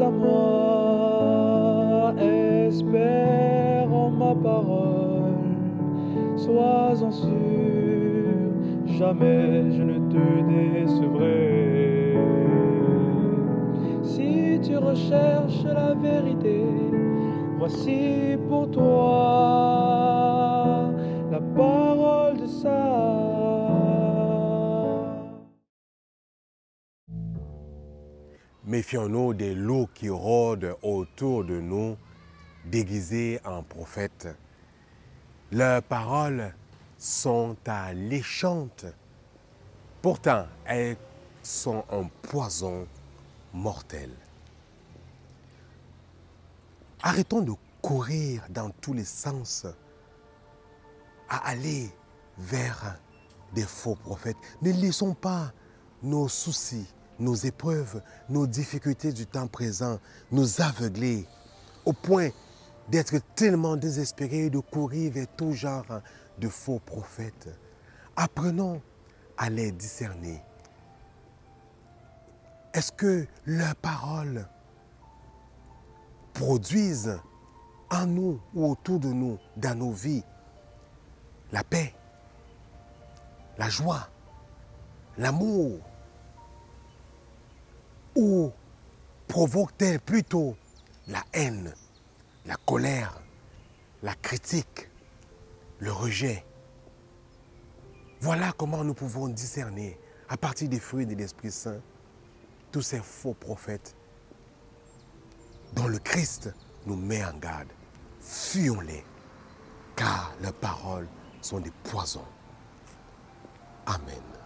à moi, espère en ma parole, sois-en sûr, jamais je ne te décevrai. Si tu recherches la vérité, voici pour toi Méfions-nous des loups qui rôdent autour de nous, déguisés en prophètes. Leurs paroles sont alléchantes. Pourtant, elles sont un poison mortel. Arrêtons de courir dans tous les sens à aller vers des faux prophètes. Ne laissons pas nos soucis, nos épreuves, nos difficultés du temps présent nous aveugler au point d'être tellement désespérés de courir vers tout genre de faux prophètes. Apprenons à les discerner. Est-ce que leurs paroles produisent en nous ou autour de nous, dans nos vies, la paix, la joie, l'amour Ou provoque-t-elle plutôt la haine, la colère, la critique, le rejet? Voilà comment nous pouvons discerner, à partir des fruits de l'Esprit Saint, tous ces faux prophètes dont le Christ nous met en garde. Fuyons-les, car leurs paroles sont des poisons. Amen.